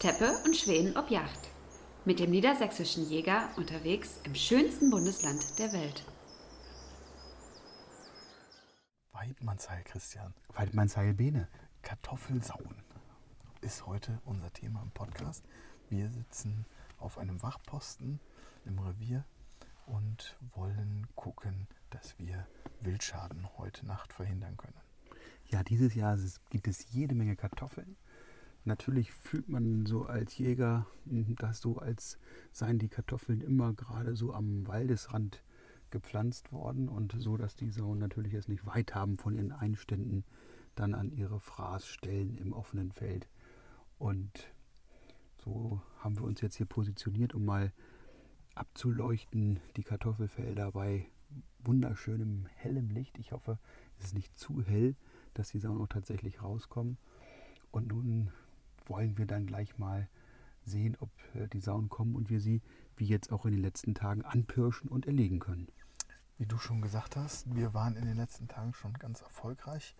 Teppe und Schweden ob Yacht. Mit dem niedersächsischen Jäger unterwegs im schönsten Bundesland der Welt. Weidmannsheil, Christian. Weidmannsheil Bene. Kartoffelsauen ist heute unser Thema im Podcast. Wir sitzen auf einem Wachposten im Revier und wollen gucken, dass wir Wildschaden heute Nacht verhindern können. Ja, dieses Jahr gibt es jede Menge Kartoffeln. Natürlich fühlt man so als Jäger, hm, dass so als seien die Kartoffeln immer gerade so am Waldesrand gepflanzt worden und so, dass die Sauen natürlich es nicht weit haben von ihren Einständen dann an ihre Fraßstellen im offenen Feld. Und so haben wir uns jetzt hier positioniert, um mal abzuleuchten, die Kartoffelfelder bei wunderschönem hellem Licht. Ich hoffe, es ist nicht zu hell, dass die Sauen auch tatsächlich rauskommen. Und nun wollen wir dann gleich mal sehen, ob äh, die Sauen kommen und wir sie, wie jetzt auch in den letzten Tagen, anpirschen und erlegen können. Wie du schon gesagt hast, wir waren in den letzten Tagen schon ganz erfolgreich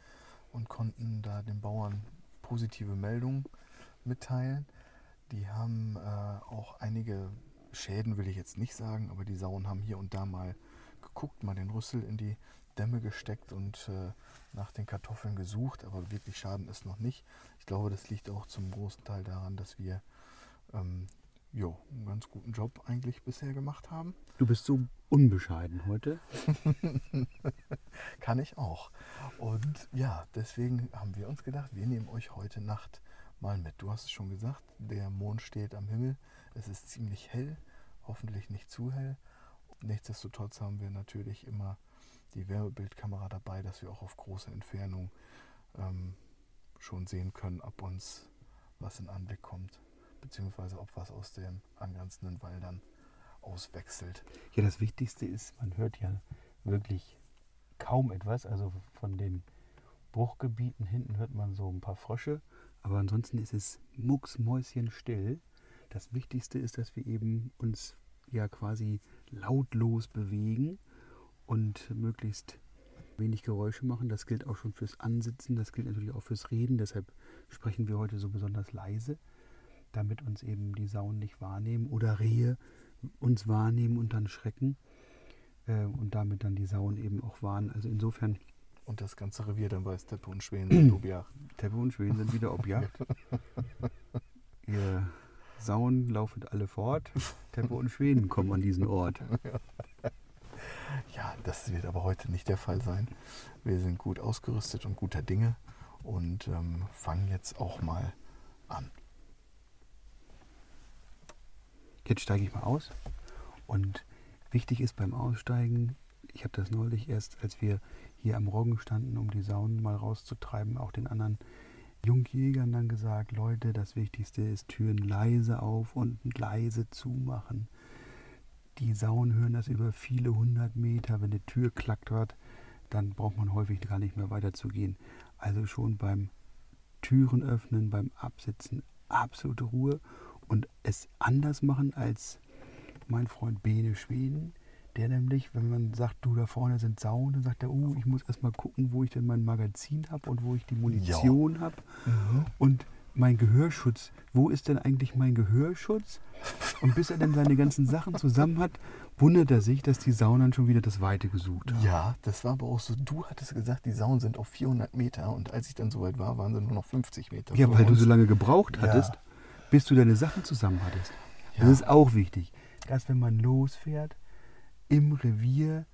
und konnten da den Bauern positive Meldungen mitteilen. Die haben äh, auch einige Schäden, will ich jetzt nicht sagen, aber die Sauen haben hier und da mal geguckt, mal den Rüssel in die Dämme gesteckt und äh, nach den Kartoffeln gesucht, aber wirklich Schaden ist noch nicht. Ich glaube, das liegt auch zum großen Teil daran, dass wir ähm, jo, einen ganz guten Job eigentlich bisher gemacht haben. Du bist so unbescheiden heute. Kann ich auch. Und ja, deswegen haben wir uns gedacht, wir nehmen euch heute Nacht mal mit. Du hast es schon gesagt, der Mond steht am Himmel. Es ist ziemlich hell, hoffentlich nicht zu hell. Nichtsdestotrotz haben wir natürlich immer die Wärmebildkamera dabei, dass wir auch auf große Entfernung ähm, schon sehen können, ob uns was in Anblick kommt, beziehungsweise ob was aus den angrenzenden Wäldern auswechselt. Ja, das Wichtigste ist, man hört ja wirklich kaum etwas. Also von den Bruchgebieten hinten hört man so ein paar Frösche, aber ansonsten ist es mucksmäuschenstill. Das Wichtigste ist, dass wir eben uns ja quasi lautlos bewegen und möglichst wenig Geräusche machen. Das gilt auch schon fürs Ansitzen, das gilt natürlich auch fürs Reden. Deshalb sprechen wir heute so besonders leise, damit uns eben die Sauen nicht wahrnehmen oder Rehe uns wahrnehmen und dann schrecken äh, und damit dann die Sauen eben auch warnen. Also insofern. Und das ganze Revier dann weiß Teppe und Schweden sind Objacht. Teppe und Schweden sind wieder Objacht. Ihr Sauen laufen alle fort. Teppe und Schweden kommen an diesen Ort. Ja, das wird aber heute nicht der Fall sein. Wir sind gut ausgerüstet und guter Dinge und ähm, fangen jetzt auch mal an. Jetzt steige ich mal aus und wichtig ist beim Aussteigen, ich habe das neulich erst, als wir hier am Roggen standen, um die Saunen mal rauszutreiben, auch den anderen Jungjägern dann gesagt, Leute, das Wichtigste ist Türen leise auf und leise zumachen. Die Sauen hören das über viele hundert Meter. Wenn die Tür klackert, dann braucht man häufig gar nicht mehr weiterzugehen. Also schon beim Türen öffnen, beim Absitzen absolute Ruhe und es anders machen als mein Freund Bene Schweden, der nämlich, wenn man sagt, du da vorne sind Sauen, dann sagt er, oh, ich muss erstmal gucken, wo ich denn mein Magazin habe und wo ich die Munition ja. habe. Mhm. Und mein Gehörschutz, wo ist denn eigentlich mein Gehörschutz? Und bis er dann seine ganzen Sachen zusammen hat, wundert er sich, dass die Sauen dann schon wieder das Weite gesucht haben. Ja, das war aber auch so. Du hattest gesagt, die Sauen sind auf 400 Meter und als ich dann soweit war, waren sie nur noch 50 Meter. Ja, weil uns. du so lange gebraucht hattest, ja. bis du deine Sachen zusammen hattest. Ja. Das ist auch wichtig, dass wenn man losfährt, im Revier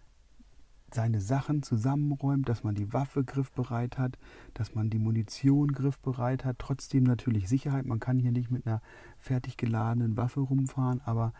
seine Sachen zusammenräumt, dass man die Waffe griffbereit hat, dass man die Munition griffbereit hat. Trotzdem natürlich Sicherheit. Man kann hier nicht mit einer fertig geladenen Waffe rumfahren, aber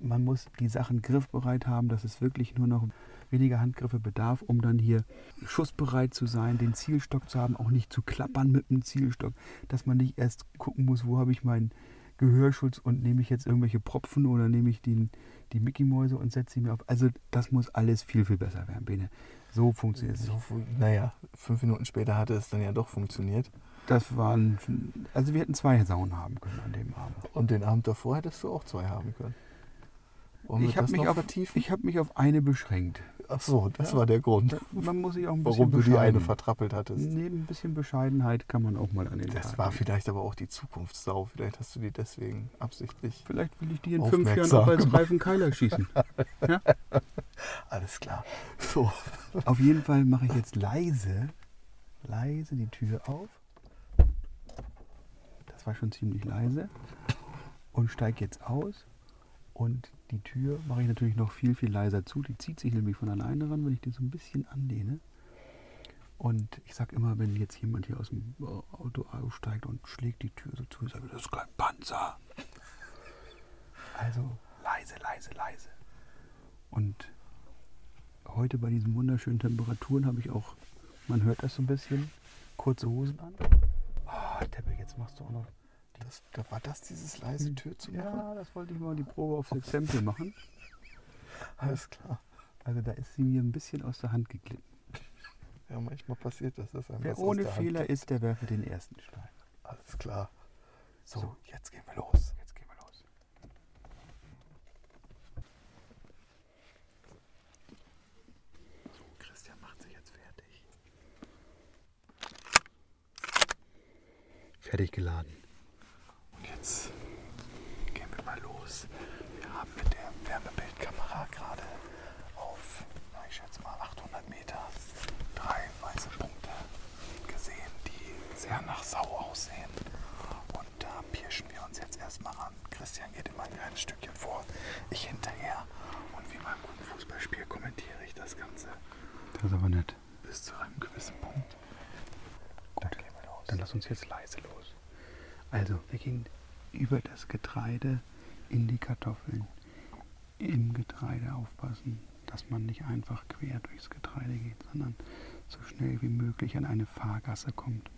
man muss die Sachen griffbereit haben, dass es wirklich nur noch weniger Handgriffe bedarf, um dann hier schussbereit zu sein, den Zielstock zu haben, auch nicht zu klappern mit dem Zielstock, dass man nicht erst gucken muss, wo habe ich meinen Gehörschutz und nehme ich jetzt irgendwelche Propfen oder nehme ich den, die Mickey-Mäuse und setze sie mir auf. Also das muss alles viel, viel besser werden, Bene. So funktioniert es. So, naja, fünf Minuten später hatte es dann ja doch funktioniert. Das waren, also wir hätten zwei Saunen haben können an dem Abend. Und den Abend davor hättest du auch zwei haben können. Wollen Ich habe mich, auf- ich hab mich auf eine beschränkt. Ach so, das war der Grund, Man muss sich auch ein bisschen warum du die eine vertrappelt hattest. Nee, ein bisschen Bescheidenheit kann man auch mal an den Das Tag war legen. vielleicht aber auch die Zukunftssau. Vielleicht hast du die deswegen absichtlich. Vielleicht will ich die in fünf Jahren auch als. Reifen Keiler schießen. Alles klar. So. Auf jeden Fall mache ich jetzt leise, leise die Tür auf. Das war schon ziemlich leise. Und steige jetzt aus. Und die Tür mache ich natürlich noch viel, viel leiser zu. Die zieht sich nämlich von alleine ran, wenn ich die so ein bisschen anlehne. Und ich sage immer, wenn jetzt jemand hier aus dem äh, Auto aussteigt und schlägt die Tür so zu, sage ich, das ist kein Panzer. Also leise, leise, leise. Und heute bei diesen wunderschönen Temperaturen habe ich auch, man hört das so ein bisschen, kurze Hosen an. Ah, Teppe, jetzt machst du auch noch. Das, da war das dieses leise Tür zu machen? Ja, das wollte ich mal die Probe aufs Exempel machen. Alles klar. Also da ist sie mir ein bisschen aus der Hand geglitten. Ja, manchmal passiert das. dass einem Wer was aus ohne der Hand Fehler geht. ist, der werfe den ersten Stein. Alles klar. So, So. jetzt gehen wir los. Jetzt gehen wir los. So, Christian macht sich jetzt fertig. Fertig geladen. Jetzt gehen wir mal los. Wir haben mit der Wärmebildkamera gerade auf, na, ich schätze mal 800 Meter, drei weiße Punkte gesehen, die sehr nach Sau aussehen. Und da pirschen wir uns jetzt erstmal ran. Christian geht immer ein kleines Stückchen vor, ich hinterher. Und wie beim guten Fußballspiel kommentiere ich das Ganze Das ist aber nett. bis zu einem gewissen Punkt. Dann gehen wir los. Dann lass uns jetzt leise los. Also, wir gehen über das Getreide in die Kartoffeln. Im Getreide aufpassen, dass man nicht einfach quer durchs Getreide geht, sondern so schnell wie möglich an eine Fahrgasse kommt,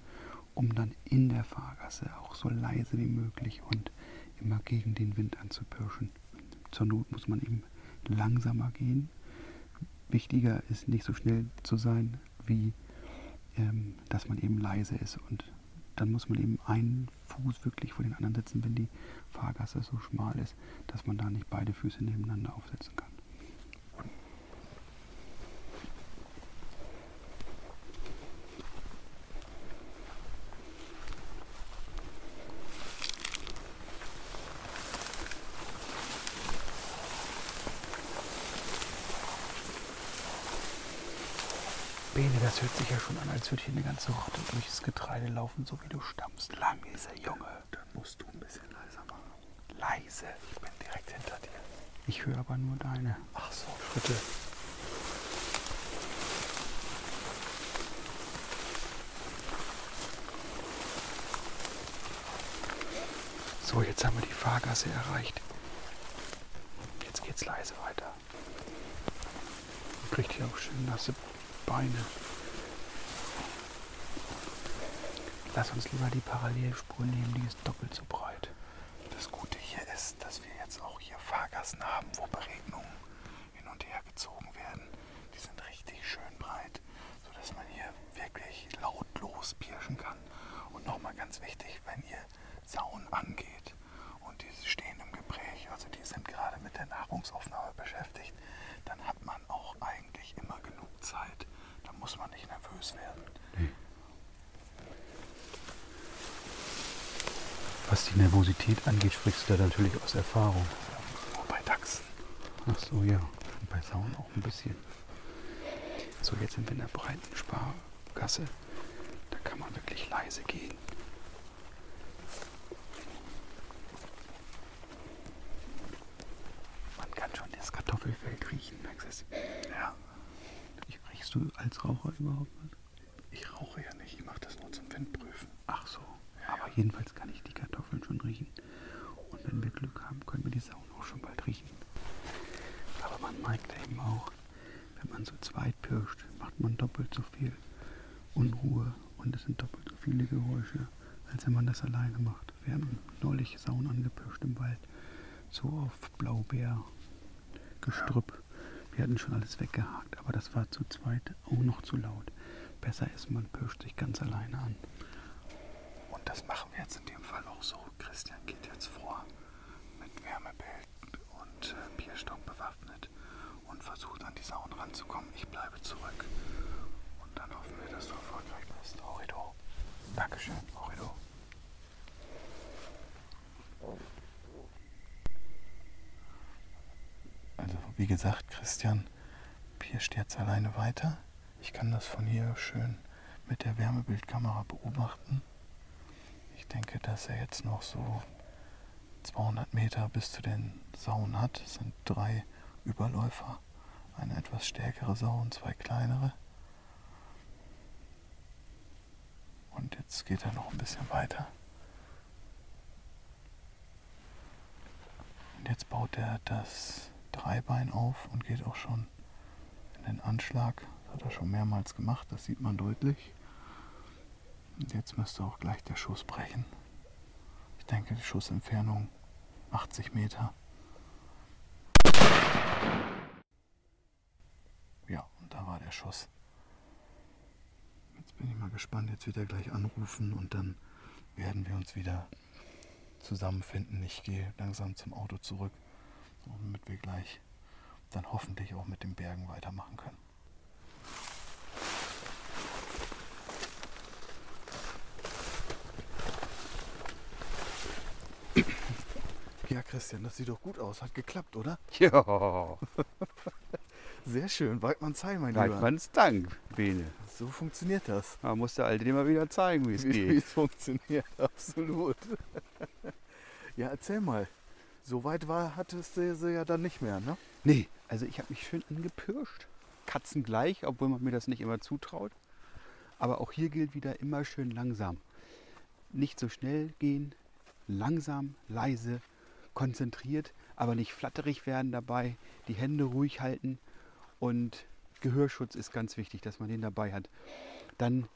um dann in der Fahrgasse auch so leise wie möglich und immer gegen den Wind anzupirschen. Zur Not muss man eben langsamer gehen. Wichtiger ist nicht so schnell zu sein, wie ähm, dass man eben leise ist und dann muss man eben einen Fuß wirklich vor den anderen setzen, wenn die Fahrgasse so schmal ist, dass man da nicht beide Füße nebeneinander aufsetzen kann. Bene, das hört sich ja schon an, als würde hier eine ganze Rotte durchs Getreide laufen, so wie du stammst. Er, Junge. Dann musst du ein bisschen leiser machen. Leise. Ich bin direkt hinter dir. Ich höre aber nur deine. Ach so, Schritte. So, jetzt haben wir die Fahrgasse erreicht. Jetzt geht's leise weiter. Man kriegt hier auch schön nasse Beine. Lass uns lieber die Parallelspur nehmen, die ist doppelt so breit. Das Gute hier ist, dass wir jetzt auch hier Fahrgassen haben, wo Beregnungen hin und her gezogen werden. Die sind richtig schön breit, sodass man hier wirklich lautlos pirschen kann. Und nochmal ganz wichtig, wenn ihr Sauen angeht und die stehen im Gespräch, also die sind gerade mit der Nahrungsaufnahme beschäftigt, dann hat man auch eigentlich immer genug Zeit. Muss man nicht nervös werden. Was die Nervosität angeht, sprichst du da natürlich aus Erfahrung. Nur bei Dachsen. Ach so, ja. Und bei Sauen auch ein bisschen. So, jetzt sind wir in der breiten Spargasse. Da kann man wirklich leise gehen. Man kann schon das Kartoffelfeld riechen, Maxis. Ja, Riechst du als Raucher überhaupt was? ich rauche ja nicht, ich mache das nur zum Windprüfen. Ach so. Aber jedenfalls kann ich die Kartoffeln schon riechen. Und wenn wir Glück haben, können wir die Sauen auch schon bald riechen. Aber man merkt eben auch, wenn man so zweit pirscht, macht man doppelt so viel Unruhe und es sind doppelt so viele Geräusche, als wenn man das alleine macht. Wir haben neulich Sauen angepirscht im Wald, so auf Blaubeer, Gestrüpp. Wir hatten schon alles weggehakt, aber das war zu zweit auch noch zu laut. Besser ist, man pirscht sich ganz alleine an. Und das machen wir jetzt in dem Fall auch so. Christian geht jetzt vor mit Wärmebild und äh, Bierstock bewaffnet und versucht an die Sauen ranzukommen. Ich bleibe zurück. Und dann hoffen wir, dass du erfolgreich bist. Horrido. Dankeschön, Horrido. Also wie gesagt, Christian pirscht jetzt alleine weiter. Ich kann das von hier schön mit der Wärmebildkamera beobachten. Ich denke, dass er jetzt noch so 200 Meter bis zu den Sauen hat. Es sind drei Überläufer. Eine etwas stärkere Sau und zwei kleinere. Und jetzt geht er noch ein bisschen weiter. Und jetzt baut er das Dreibein auf und geht auch schon in den Anschlag. Das hat er schon mehrmals gemacht, das sieht man deutlich. Und jetzt müsste auch gleich der Schuss brechen. Ich denke, die Schussentfernung 80 Meter. Ja, und da war der Schuss. Jetzt bin ich mal gespannt. Jetzt wird er gleich anrufen und dann werden wir uns wieder zusammenfinden. Ich gehe langsam zum Auto zurück, damit wir gleich dann hoffentlich auch mit den Bergen weitermachen können. Ja, Christian, das sieht doch gut aus. Hat geklappt, oder? Ja, Sehr schön. Weidmanns Heil, mein Lieber. Weidmanns Dank, Bene. So funktioniert das. Da muss der Alte dir mal wieder zeigen, wie es Wie, wie geht. es funktioniert, absolut. ja, erzähl mal. So weit war, hattest du sie ja dann nicht mehr, ne? Nee, also ich habe mich schön angepirscht. Katzen gleich, obwohl man mir das nicht immer zutraut. Aber auch hier gilt wieder immer schön langsam. Nicht so schnell gehen, langsam, leise, konzentriert, aber nicht flatterig werden dabei, die Hände ruhig halten und Gehörschutz ist ganz wichtig, dass man den dabei hat. Dann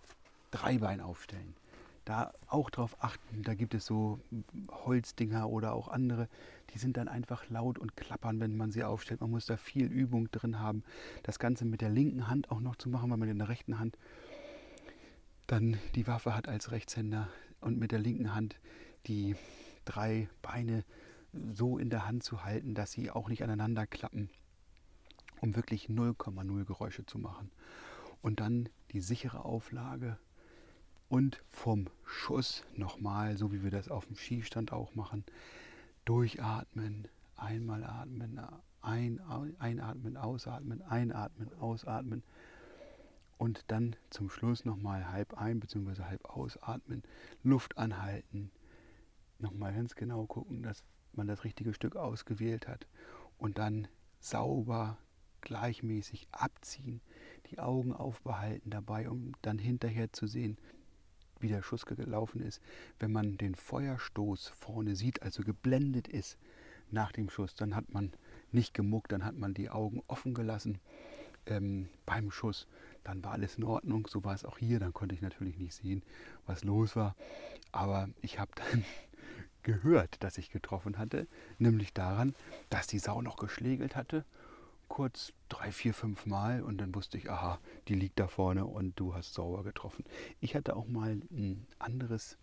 Dreibein aufstellen. Da auch drauf achten, da gibt es so Holzdinger oder auch andere, die sind dann einfach laut und klappern, wenn man sie aufstellt. Man muss da viel Übung drin haben. Das Ganze mit der linken Hand auch noch zu machen, weil man in der rechten Hand dann die Waffe hat als Rechtshänder und mit der linken Hand die drei Beine so in der Hand zu halten, dass sie auch nicht aneinander klappen, um wirklich 0,0 Geräusche zu machen. Und dann die sichere Auflage und vom Schuss nochmal, so wie wir das auf dem Skistand auch machen, durchatmen, einmal atmen, ein, einatmen, ausatmen, einatmen, ausatmen. Und dann zum Schluss nochmal halb ein bzw. halb ausatmen, Luft anhalten, nochmal ganz genau gucken, dass man das richtige Stück ausgewählt hat. Und dann sauber, gleichmäßig abziehen, die Augen aufbehalten dabei, um dann hinterher zu sehen, wie der Schuss gelaufen ist. Wenn man den Feuerstoß vorne sieht, also geblendet ist nach dem Schuss, dann hat man nicht gemuckt, dann hat man die Augen offen gelassen ähm, beim Schuss. Dann war alles in Ordnung, so war es auch hier. Dann konnte ich natürlich nicht sehen, was los war. Aber ich habe dann gehört, dass ich getroffen hatte, nämlich daran, dass die Sau noch geschlägelt hatte, kurz drei, vier, fünf Mal und dann wusste ich, aha, die liegt da vorne und du hast sauber getroffen. Ich hatte auch mal ein anderes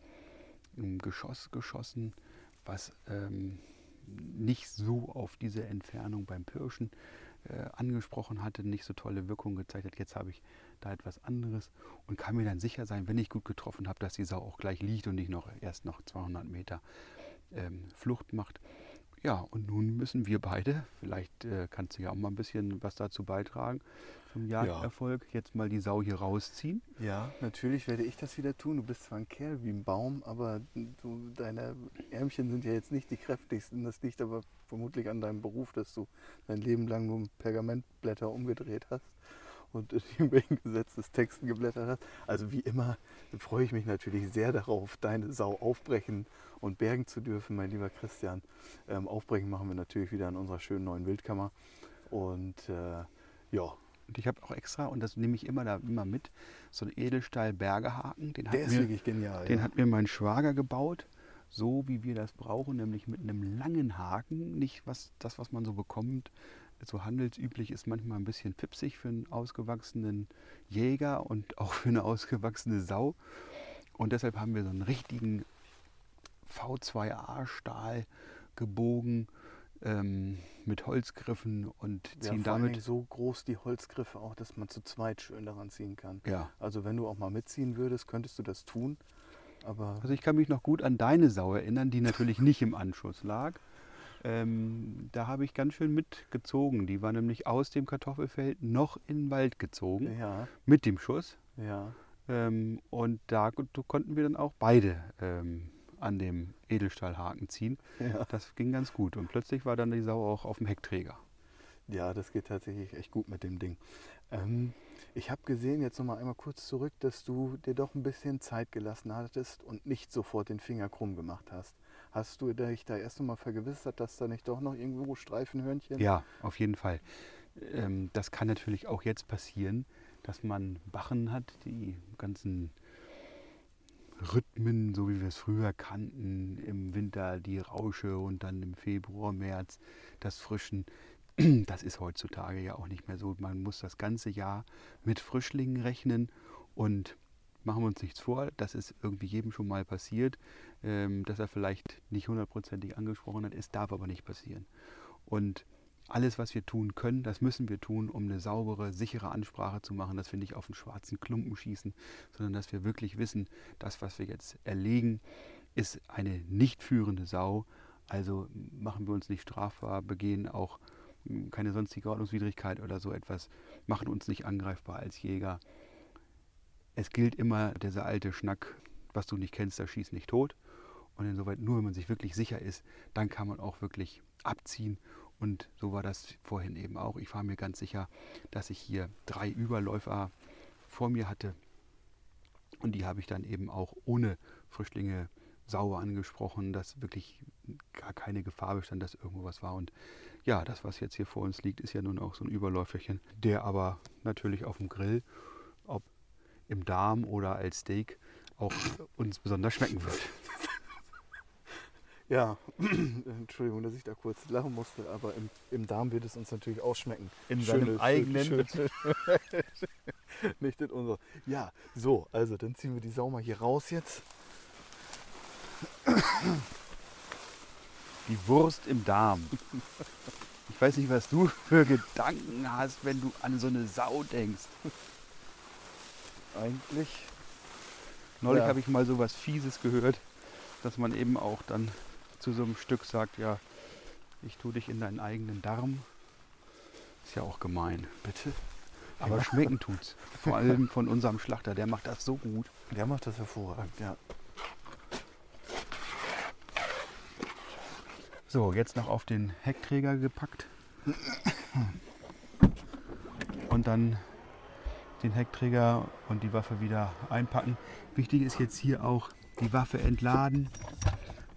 Geschoss geschossen, was ähm, nicht so auf diese Entfernung beim Pirschen äh, angesprochen hatte, nicht so tolle Wirkung gezeigt hat. Jetzt habe ich da etwas anderes und kann mir dann sicher sein, wenn ich gut getroffen habe, dass die Sau auch gleich liegt und nicht noch erst noch 200 Meter ähm, Flucht macht. Ja, und nun müssen wir beide, vielleicht äh, kannst du ja auch mal ein bisschen was dazu beitragen zum Jagderfolg, jetzt mal die Sau hier rausziehen. Ja, natürlich werde ich das wieder tun. Du bist zwar ein Kerl wie ein Baum, aber du, deine Ärmchen sind ja jetzt nicht die kräftigsten. Das liegt aber vermutlich an deinem Beruf, dass du dein Leben lang nur Pergamentblätter umgedreht hast und in irgendwelchen Gesetzestexten geblättert hast. Also wie immer freue ich mich natürlich sehr darauf, deine Sau aufbrechen und bergen zu dürfen, mein lieber Christian. Ähm, aufbrechen machen wir natürlich wieder in unserer schönen neuen Wildkammer. Und äh, ja, Und ich habe auch extra, und das nehme ich immer da immer mit, so einen Edelstahl-Bergehaken. Den, der hat ist mir, wirklich genial. den ja. hat mir mein Schwager gebaut, so wie wir das brauchen, nämlich mit einem langen Haken. Nicht was, das, was man so bekommt, so handelsüblich ist manchmal ein bisschen pipsig für einen ausgewachsenen Jäger und auch für eine ausgewachsene Sau. Und deshalb haben wir so einen richtigen V2A-Stahl gebogen, ähm, mit Holzgriffen und Ja, ziehen Dingen damit. so groß die Holzgriffe auch, dass man zu zweit schön daran ziehen kann. Ja. Also wenn du auch mal mitziehen würdest, könntest du das tun. Aber Also ich kann mich noch gut an deine Sau erinnern, die natürlich nicht im Anschuss lag. Ähm, da habe ich ganz schön mitgezogen. Die war nämlich aus dem Kartoffelfeld noch in den Wald gezogen ja, mit dem Schuss. ja, Ähm, und da ko- konnten wir dann auch beide ähm, an dem Edelstahlhaken ziehen. ja. Das ging ganz gut. Und plötzlich war dann die Sau auch auf dem Heckträger. Ja, das geht tatsächlich echt gut mit dem Ding. Ähm, ich habe gesehen, jetzt nochmal einmal kurz zurück, dass du dir doch ein bisschen Zeit gelassen hattest und nicht sofort den Finger krumm gemacht hast. Hast du dich da erst nochmal vergewissert, dass da nicht doch noch irgendwo Streifenhörnchen? Ja, auf jeden Fall. Ähm, das kann natürlich auch jetzt passieren, dass man Bachen hat, die ganzen Rhythmen, so wie wir es früher kannten, im Winter die Rausche und dann im Februar, März das Frischen. Das ist heutzutage ja auch nicht mehr so. Man muss das ganze Jahr mit Frischlingen rechnen und machen wir uns nichts vor, das ist irgendwie jedem schon mal passiert, ähm, dass er vielleicht nicht hundertprozentig angesprochen hat. Es darf aber nicht passieren. Und alles, was wir tun können, das müssen wir tun, um eine saubere, sichere Ansprache zu machen, dass wir nicht auf einen schwarzen Klumpen schießen, sondern dass wir wirklich wissen, das, was wir jetzt erlegen, ist eine nicht führende Sau. Also machen wir uns nicht strafbar, begehen auch mh, keine sonstige Ordnungswidrigkeit oder so etwas, machen uns nicht angreifbar als Jäger. Es gilt immer dieser alte Schnack, was du nicht kennst, da schieß nicht tot. Und insoweit, nur wenn man sich wirklich sicher ist, dann kann man auch wirklich abziehen. Und so war das vorhin eben auch. Ich war mir ganz sicher, dass ich hier drei Überläufer vor mir hatte. Und die habe ich dann eben auch ohne Frischlinge sauber angesprochen, dass wirklich gar keine Gefahr bestand, dass irgendwo was war. Und ja, das, was jetzt hier vor uns liegt, ist ja nun auch so ein Überläuferchen, der aber natürlich auf dem Grill, im Darm oder als Steak, auch uns besonders schmecken wird. Ja, Entschuldigung, dass ich da kurz lachen musste, aber im, im Darm wird es uns natürlich auch schmecken. In Schöne- seinem eigenen- schöne- Nicht in unser. Ja, so, also dann ziehen wir die Sau mal hier raus jetzt. Die Wurst im Darm. Ich weiß nicht, was du für Gedanken hast, wenn du an so eine Sau denkst. Eigentlich. Neulich Ja. habe ich mal so was Fieses gehört, dass man eben auch dann zu so einem Stück sagt, ja, ich tue dich in deinen eigenen Darm. Ist ja auch gemein. Bitte? Aber schmecken tut's. Vor allem von unserem Schlachter, der macht das so gut. Der macht das hervorragend, ja. So, jetzt noch auf den Heckträger gepackt. Und dann den Heckträger und die Waffe wieder einpacken. Wichtig ist jetzt hier auch die Waffe entladen.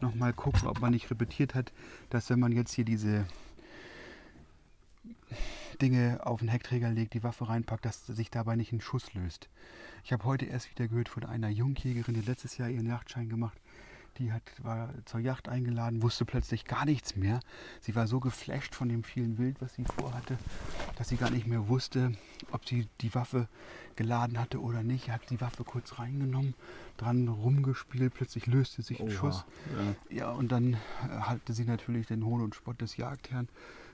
Nochmal gucken, ob man nicht repetiert hat, dass wenn man jetzt hier diese Dinge auf den Heckträger legt, die Waffe reinpackt, dass sich dabei nicht ein Schuss löst. Ich habe heute erst wieder gehört von einer Jungjägerin, die letztes Jahr ihren Jagdschein gemacht. Die hat, war zur Yacht eingeladen, wusste plötzlich gar nichts mehr. Sie war so geflasht von dem vielen Wild, was sie vorhatte, dass sie gar nicht mehr wusste, ob sie die Waffe geladen hatte oder nicht. Hat die Waffe kurz reingenommen, dran rumgespielt, plötzlich löste sich ein Schuss. Ja, und dann äh, hatte sie natürlich den Hohn und Spott des Jagdherrn.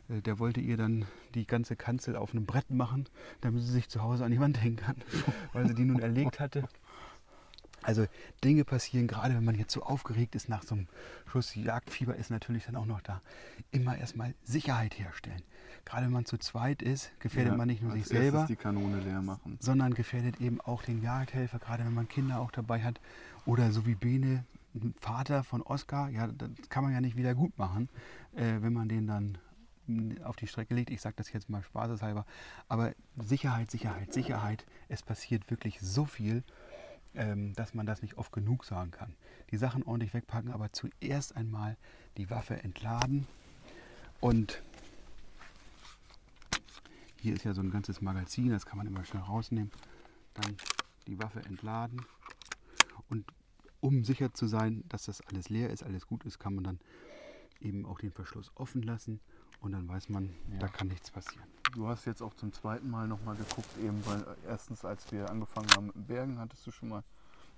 Äh, Der wollte ihr dann die ganze Kanzel auf einem Brett machen, damit sie sich zu Hause an die Wand hängen kann, weil sie die nun erlegt hatte. Also Dinge passieren, gerade wenn man jetzt so aufgeregt ist nach so einem Schuss. Jagdfieber ist natürlich dann auch noch da. Immer erstmal Sicherheit herstellen. Gerade wenn man zu zweit ist, gefährdet Ja, man nicht nur sich selber, erstes die Kanone leer machen. sondern gefährdet eben auch den Jagdhelfer, gerade wenn man Kinder auch dabei hat. Oder so wie Bene, Vater von Oskar, ja, das kann man ja nicht wieder gut machen, äh, wenn man den dann auf die Strecke legt. Ich sage das jetzt mal spaßeshalber. Aber Sicherheit, Sicherheit, Sicherheit. Es passiert wirklich so viel, ähm, dass man das nicht oft genug sagen kann. Die Sachen ordentlich wegpacken, aber zuerst einmal die Waffe entladen und hier ist ja so ein ganzes Magazin, das kann man immer schnell rausnehmen. Dann die Waffe entladen. Und um sicher zu sein, dass das alles leer ist, alles gut ist, kann man dann eben auch den Verschluss offen lassen. Und dann weiß man, da kann nichts passieren. Du hast jetzt auch zum zweiten Mal nochmal geguckt, eben weil äh, erstens, als wir angefangen haben mit dem Bergen, hattest du schon mal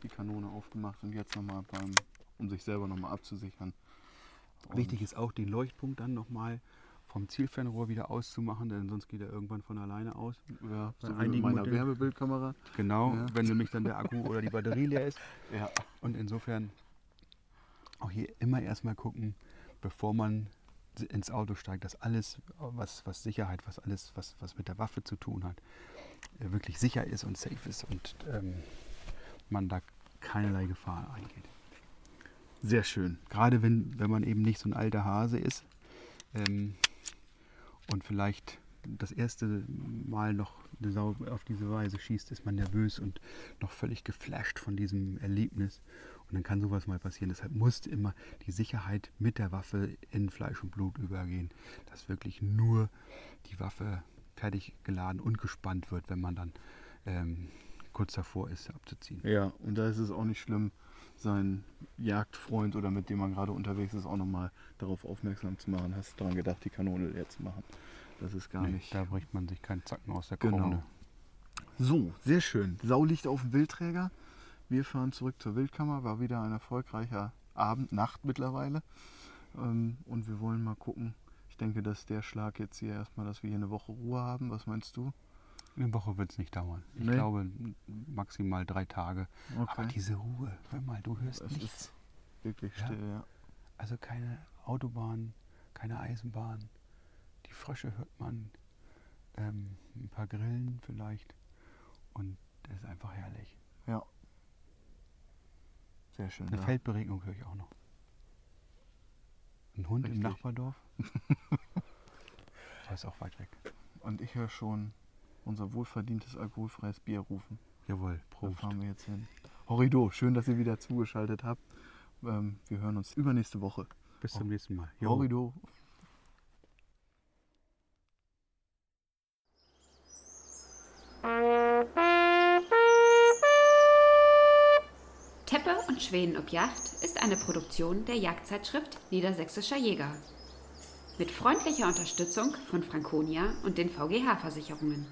die Kanone aufgemacht und jetzt nochmal beim, um sich selber nochmal abzusichern, Wichtig ist auch, den Leuchtpunkt dann nochmal vom Zielfernrohr wieder auszumachen, denn sonst geht er irgendwann von alleine aus. Ja, Bei so wie einigen mit meiner Wärmebildkamera. Genau, Ja. wenn nämlich dann der Akku oder die Batterie leer ist. Ja. Und insofern auch hier immer erstmal gucken, bevor man ins Auto steigt, dass alles, was, was Sicherheit, was alles, was, was mit der Waffe zu tun hat, äh, wirklich sicher ist und safe ist und ähm, man da keinerlei Gefahr eingeht. Sehr schön. Gerade wenn, wenn man eben nicht so ein alter Hase ist ähm, und vielleicht das erste Mal noch eine Sau auf diese Weise schießt, ist man nervös und noch völlig geflasht von diesem Erlebnis. Und dann kann sowas mal passieren. Deshalb muss immer die Sicherheit mit der Waffe in Fleisch und Blut übergehen, dass wirklich nur die Waffe fertig geladen und gespannt wird, wenn man dann ähm, kurz davor ist, abzuziehen. Ja, und da ist es auch nicht schlimm, seinen Jagdfreund oder mit dem man gerade unterwegs ist, auch nochmal darauf aufmerksam zu machen. Hast du daran gedacht, die Kanone leer zu machen? Das ist gar Nee, nicht. Da bricht man sich keinen Zacken aus der Genau. Krone. So, sehr schön. Sau liegt auf dem Wildträger. Wir fahren zurück zur Wildkammer. War wieder ein erfolgreicher Abend, Nacht mittlerweile. Ähm, und wir wollen mal gucken. Ich denke, dass der Schlag jetzt hier erstmal, dass wir hier eine Woche Ruhe haben. Was meinst du? Eine Woche wird es nicht dauern. Ich Nee. glaube maximal drei Tage. Aber Okay. diese Ruhe, hör mal, du hörst Es nichts. ist wirklich Ja. still, ja. Also keine Autobahn, keine Eisenbahn. Die Frösche hört man, ähm, ein paar Grillen vielleicht. Und das ist einfach herrlich. Ja. Sehr schön. Eine ja. Feldberegnung höre ich auch noch. Ein Hund Richtig. im Nachbardorf. Aber ist auch weit weg. Und ich höre schon unser wohlverdientes alkoholfreies Bier rufen. Jawohl, Da Prost. fahren wir jetzt hin. Horrido, schön, dass ihr wieder zugeschaltet habt. Ähm, wir hören uns übernächste Woche. Bis zum nächsten Mal. Jo. Horrido. Schweden ob Yacht ist eine Produktion der Jagdzeitschrift Niedersächsischer Jäger. Mit freundlicher Unterstützung von Franconia und den VGH-Versicherungen.